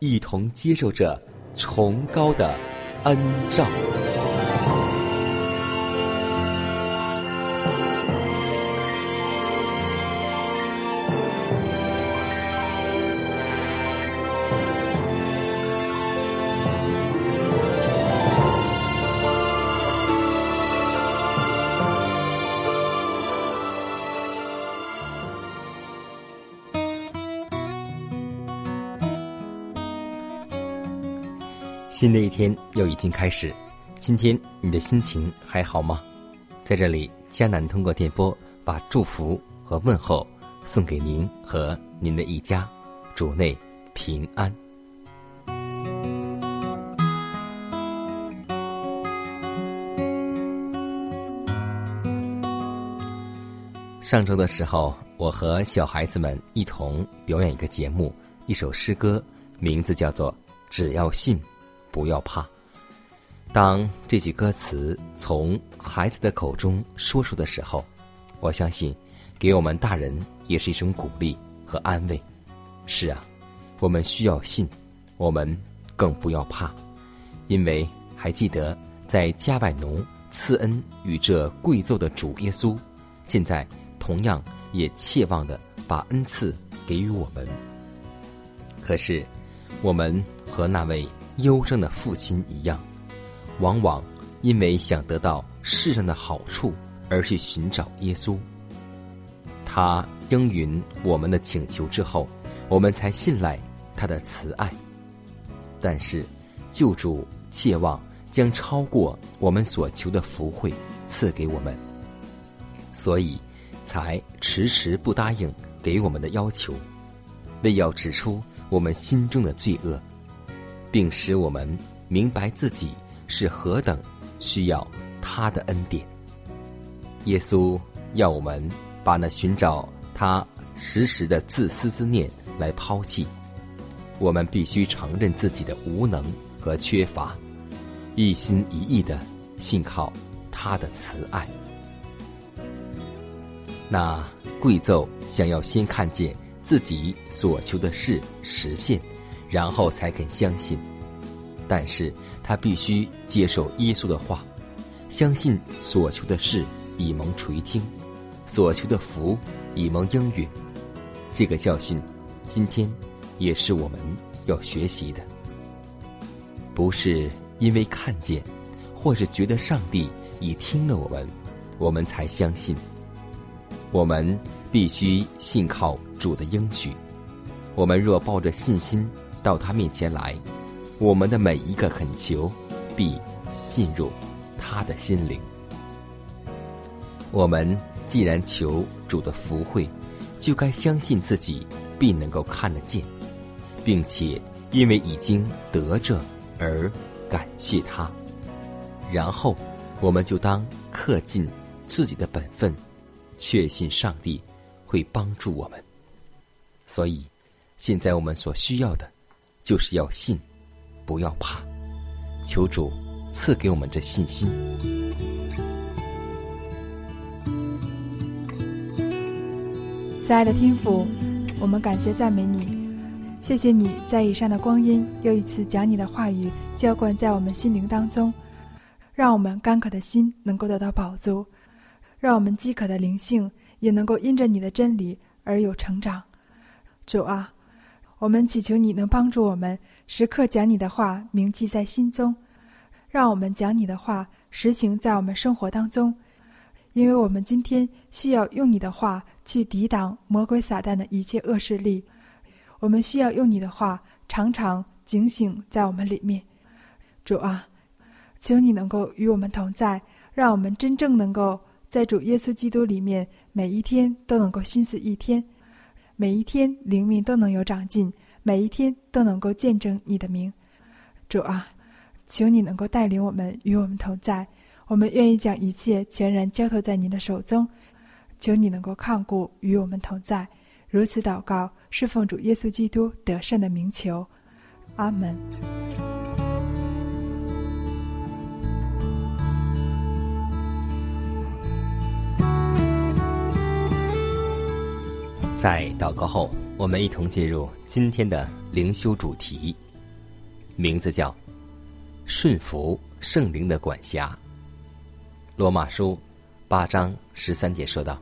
一同接受着崇高的恩照。新的一天又已经开始，今天你的心情还好吗？在这里，迦南通过电波把祝福和问候送给您和您的一家，主内平安。上周的时候，我和小孩子们一同表演一个节目，一首诗歌，名字叫做《只要信》。不要怕。当这句歌词从孩子的口中说出的时候，我相信，给我们大人也是一种鼓励和安慰。是啊，我们需要信，我们更不要怕，因为还记得在加百农赐恩与这贵胄的主耶稣，现在同样也切望的把恩赐给予我们。可是，我们和那位。忧伤的父亲一样，往往因为想得到世上的好处而去寻找耶稣。他应允我们的请求之后，我们才信赖他的慈爱。但是，救主切望将超过我们所求的福惠赐给我们，所以才迟迟不答应给我们的要求，为要指出我们心中的罪恶。并使我们明白自己是何等需要他的恩典。耶稣要我们把那寻找他时时的自私之念来抛弃，我们必须承认自己的无能和缺乏，一心一意的信靠他的慈爱。那贵胄想要先看见自己所求的事实现。然后才肯相信，但是他必须接受耶稣的话，相信所求的事已蒙垂听，所求的福已蒙应允。这个教训，今天也是我们要学习的。不是因为看见，或是觉得上帝已听了我们，我们才相信。我们必须信靠主的应许。我们若抱着信心。到他面前来，我们的每一个恳求必进入他的心灵。我们既然求主的福惠，就该相信自己必能够看得见，并且因为已经得着而感谢他。然后，我们就当恪尽自己的本分，确信上帝会帮助我们。所以，现在我们所需要的。就是要信，不要怕，求主赐给我们这信心。亲爱的天父，我们感谢赞美你，谢谢你在以上的光阴又一次将你的话语浇灌在我们心灵当中，让我们干渴的心能够得到饱足，让我们饥渴的灵性也能够因着你的真理而有成长。主啊，我们祈求你能帮助我们时刻将你的话铭记在心中，让我们将你的话实行在我们生活当中，因为我们今天需要用你的话去抵挡魔鬼撒旦的一切恶势力，我们需要用你的话常常警醒在我们里面。主啊。求你能够与我们同在，让我们真正能够在主耶稣基督里面，每一天都能够心思一天，每一天灵命都能有长进，每一天都能够见证你的名。主啊，求你能够带领我们与我们同在，我们愿意将一切全然交托在您的手中。求你能够看顾与我们同在，如此祷告，是奉主耶稣基督得胜的名求。阿门。在祷告后，我们一同进入今天的灵修主题，名字叫“顺服圣灵的管辖”。罗马书八章十三节说道：“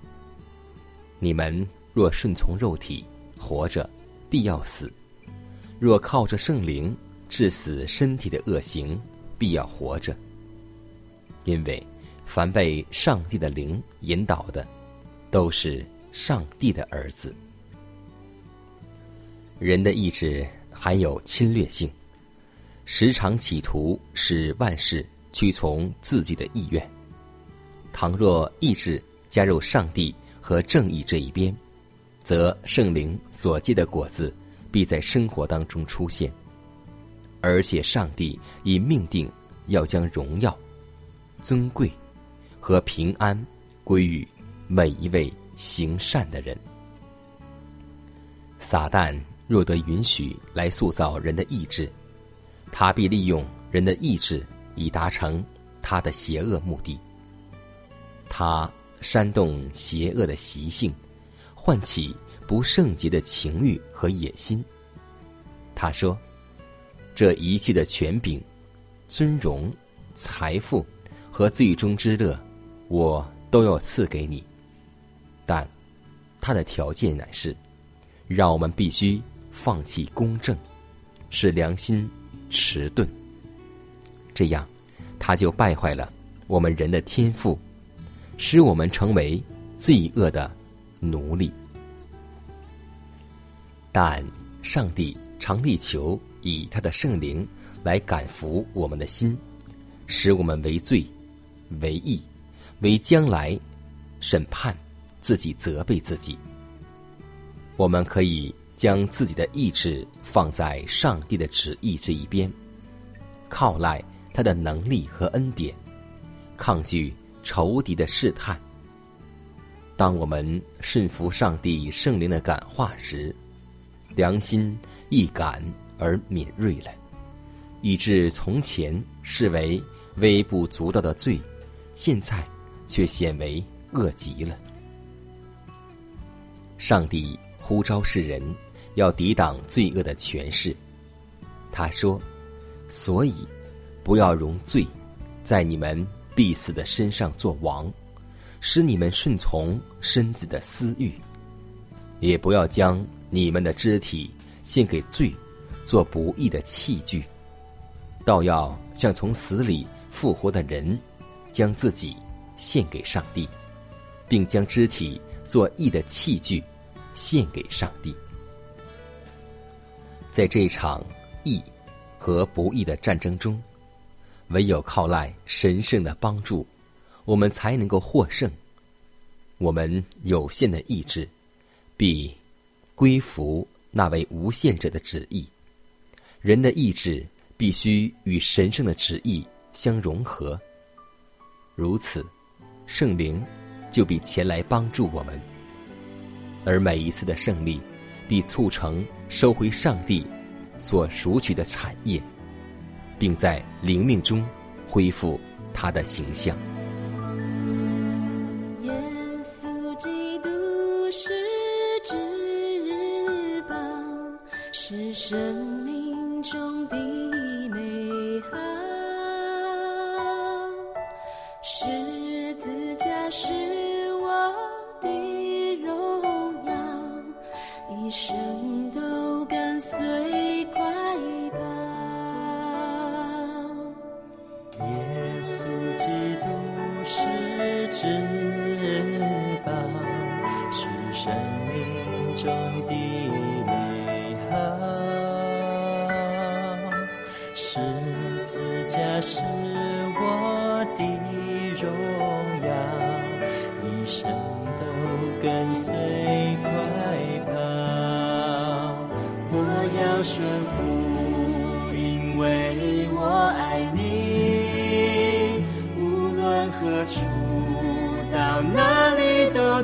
你们若顺从肉体，活着必要死；若靠着圣灵致死身体的恶行，必要活着。因为凡被上帝的灵引导的，都是。”上帝的儿子，人的意志含有侵略性，时常企图使万事屈从自己的意愿。倘若意志加入上帝和正义这一边，则圣灵所结的果子必在生活当中出现。而且，上帝已命定要将荣耀、尊贵和平安归于每一位。行善的人，撒旦若得允许来塑造人的意志，他必利用人的意志以达成他的邪恶目的。他煽动邪恶的习性，唤起不圣洁的情欲和野心。他说：“这一切的权柄、尊荣、财富和最终之乐，我都要赐给你。”但，他的条件乃是，让我们必须放弃公正，使良心迟钝。这样，他就败坏了我们人的天赋，使我们成为罪恶的奴隶。但上帝常力求以他的圣灵来感服我们的心，使我们为罪、为义、为将来审判。自己责备自己。我们可以将自己的意志放在上帝的旨意这一边，靠赖他的能力和恩典，抗拒仇敌的试探。当我们顺服上帝圣灵的感化时，良心易感而敏锐了，以致从前视为微不足道的罪，现在却显为恶极了。上帝呼召世人，要抵挡罪恶的权势。他说：“所以，不要容罪，在你们必死的身上做王，使你们顺从身子的私欲；也不要将你们的肢体献给罪，做不义的器具，倒要像从死里复活的人，将自己献给上帝，并将肢体。”做义的器具，献给上帝。在这一场义和不义的战争中，唯有靠赖神圣的帮助，我们才能够获胜。我们有限的意志，必归服那位无限者的旨意。人的意志必须与神圣的旨意相融合。如此，圣灵。就必前来帮助我们，而每一次的胜利，必促成收回上帝所赎取的产业，并在灵命中恢复他的形象。耶稣基督是至，是生命中的美好。十字架是一生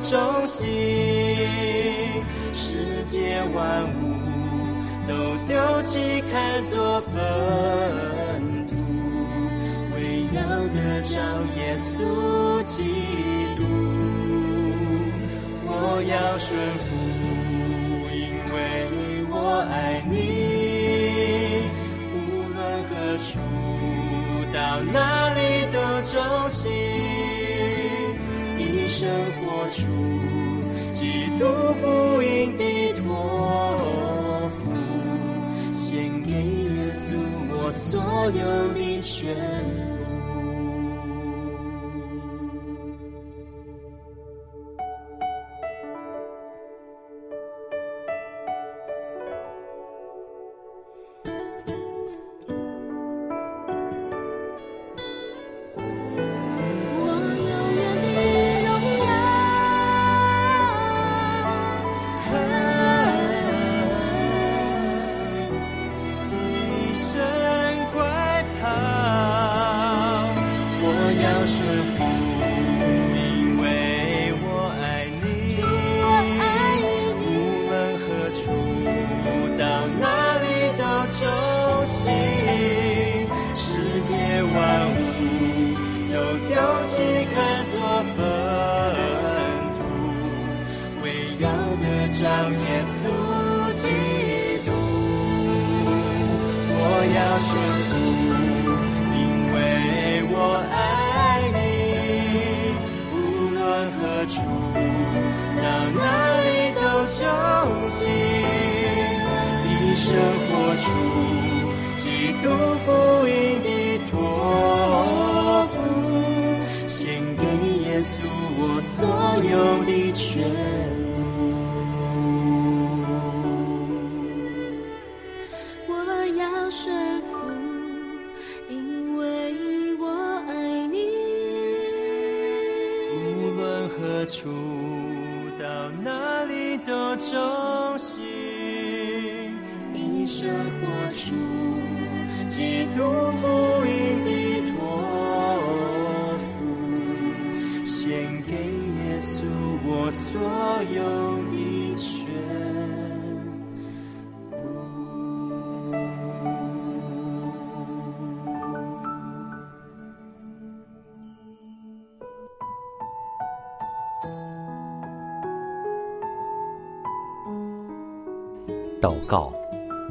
中心。世界万物都丢弃，看作粪土，为要得着耶稣基督。我要顺服，因为我爱你。无论何处，到哪里都忠心，生活出基督福音的托付，献给耶稣我所有的全一生活出基督福音的托付，献给耶稣我所有的全部。我要顺服，因为我爱你。无论何处，到哪里都忠心，一生活出基督福音的托付，献给耶稣我所有的全部祷告，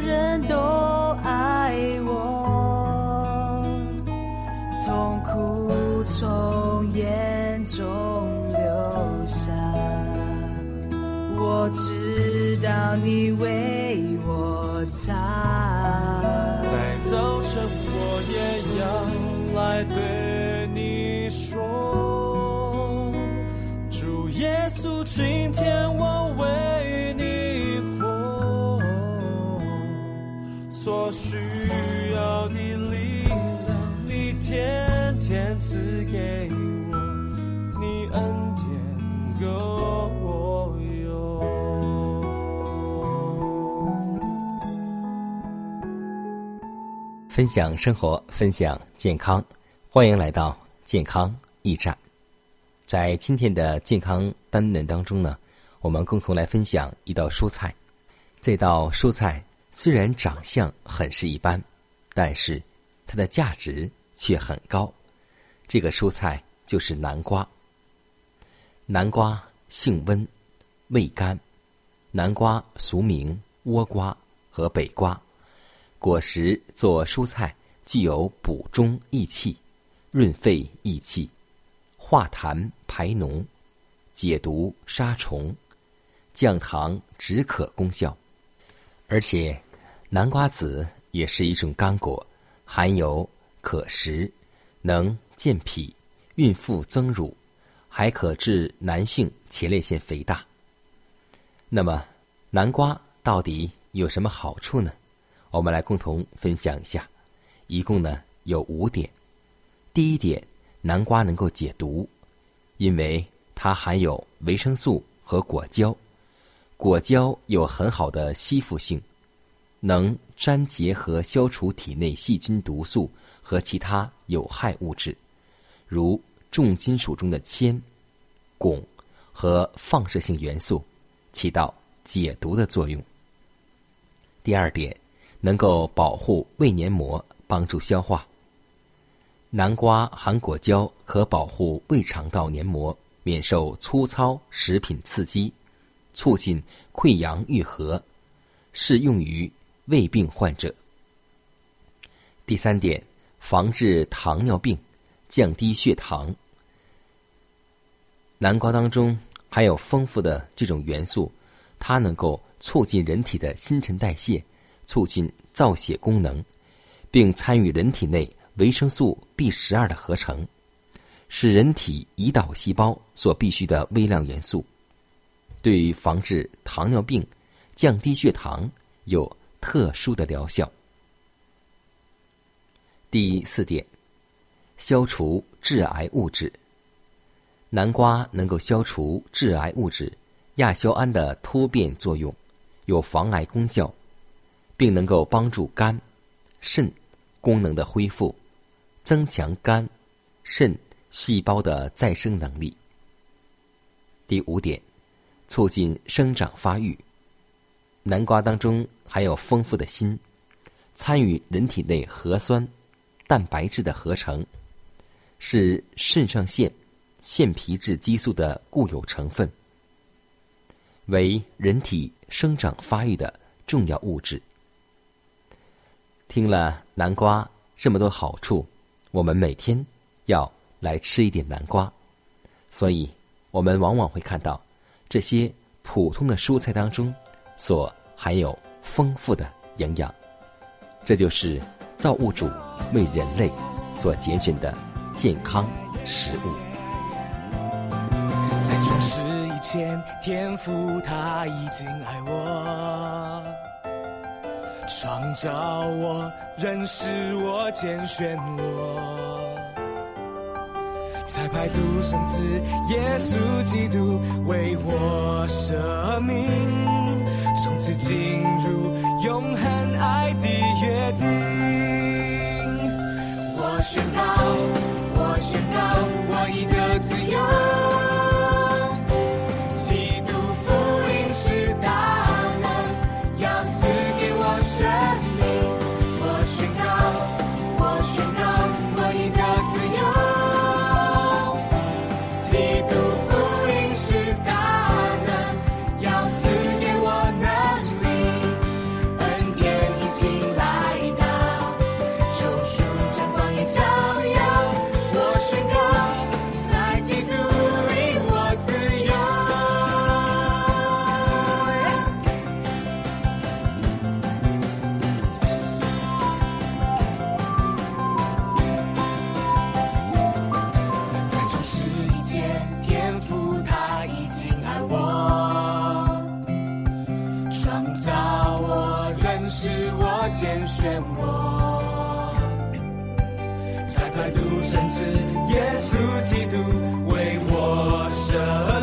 人分享生活，分享健康，欢迎来到健康驿站。在今天的健康单元当中呢，我们共同来分享一道蔬菜。这道蔬菜虽然长相很是一般，但是它的价值却很高。这个蔬菜就是南瓜。南瓜性温，味甘。南瓜俗名倭瓜和北瓜。果实做蔬菜，具有补中益气、润肺益气、化痰排脓、解毒杀虫、降糖止渴功效。而且，南瓜子也是一种干果，含有可食，能健脾、孕妇增乳，还可治男性前列腺肥大。那么，南瓜到底有什么好处呢？我们来共同分享一下，一共呢有五点。第一点，南瓜能够解毒，因为它含有维生素和果胶，果胶有很好的吸附性，能粘结和消除体内细菌、毒素和其他有害物质，如重金属中的铅、汞和放射性元素，起到解毒的作用。第二点。能够保护胃黏膜，帮助消化。南瓜含果胶，可保护胃肠道黏膜免受粗糙食品刺激，促进溃疡愈合，适用于胃病患者。第三点，防治糖尿病，降低血糖。南瓜当中含有丰富的这种元素，它能够促进人体的新陈代谢。促进造血功能，并参与人体内维生素 B 十二的合成，是人体胰岛细胞所必需的微量元素，对于防治糖尿病、降低血糖有特殊的疗效。第四点，消除致癌物质。南瓜能够消除致癌物质亚硝胺的突变作用，有防癌功效。并能够帮助肝、肾功能的恢复，增强肝、肾细胞的再生能力。第五点，促进生长发育。南瓜当中含有丰富的锌，参与人体内核酸、蛋白质的合成，是肾上腺、腺皮质激素的固有成分，为人体生长发育的重要物质。听了南瓜这么多好处，我们每天要来吃一点南瓜，所以我们往往会看到这些普通的蔬菜当中所含有丰富的营养，这就是造物主为人类所拣选的健康食物。在创世以前，天父他已经爱我。创造我，认识我，拣选我，才派独生子耶稣基督为我舍命，从此进入永恒爱的约定。我宣告，我宣告，我已得自由。生命，我宣告，我宣告，我已得自由。漩涡，在排毒甚至耶稣基督为我舍。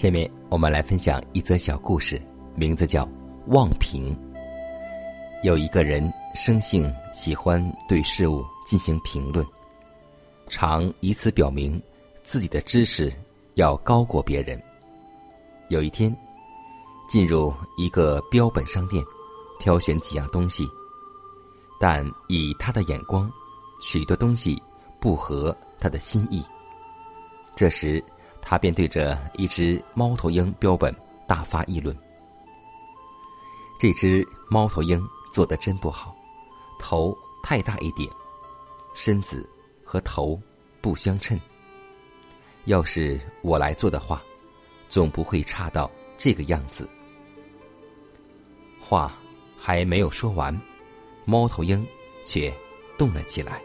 下面我们来分享一则小故事，名字叫《望评》。有一个人生性喜欢对事物进行评论，常以此表明自己的知识要高过别人。有一天，进入一个标本商店，挑选几样东西，但以他的眼光，许多东西不合他的心意。这时，他便对着一只猫头鹰标本大发议论：“这只猫头鹰做的真不好，头太大一点，身子和头不相称。要是我来做的话，总不会差到这个样子。”话还没有说完，猫头鹰却动了起来。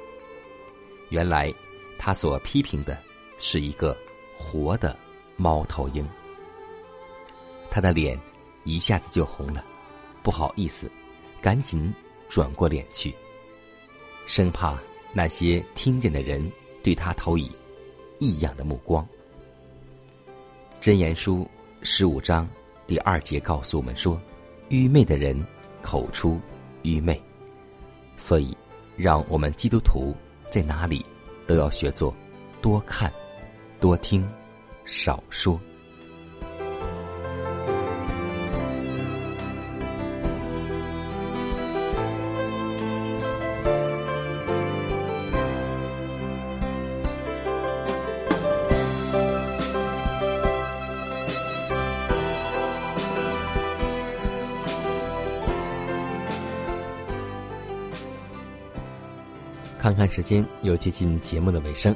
原来，他所批评的是一个活的猫头鹰。他的脸一下子就红了，不好意思，赶紧转过脸去，生怕那些听见的人对他投以异样的目光。箴言书十五章第二节告诉我们说：“愚昧的人口出愚昧。”所以，让我们基督徒在哪里都要学做多看、多听、少说。看看时间，又接近节目的尾声。